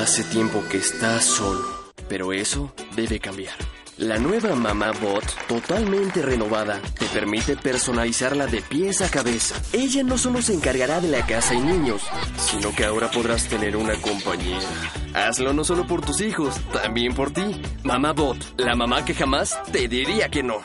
Hace tiempo que estás solo, pero eso debe cambiar. La nueva Mamá Bot, totalmente renovada, te permite personalizarla de pies a cabeza. Ella no solo se encargará de la casa y niños, sino que ahora podrás tener una compañera. Hazlo no solo por tus hijos, también por ti. Mamá Bot, la mamá que jamás te diría que no.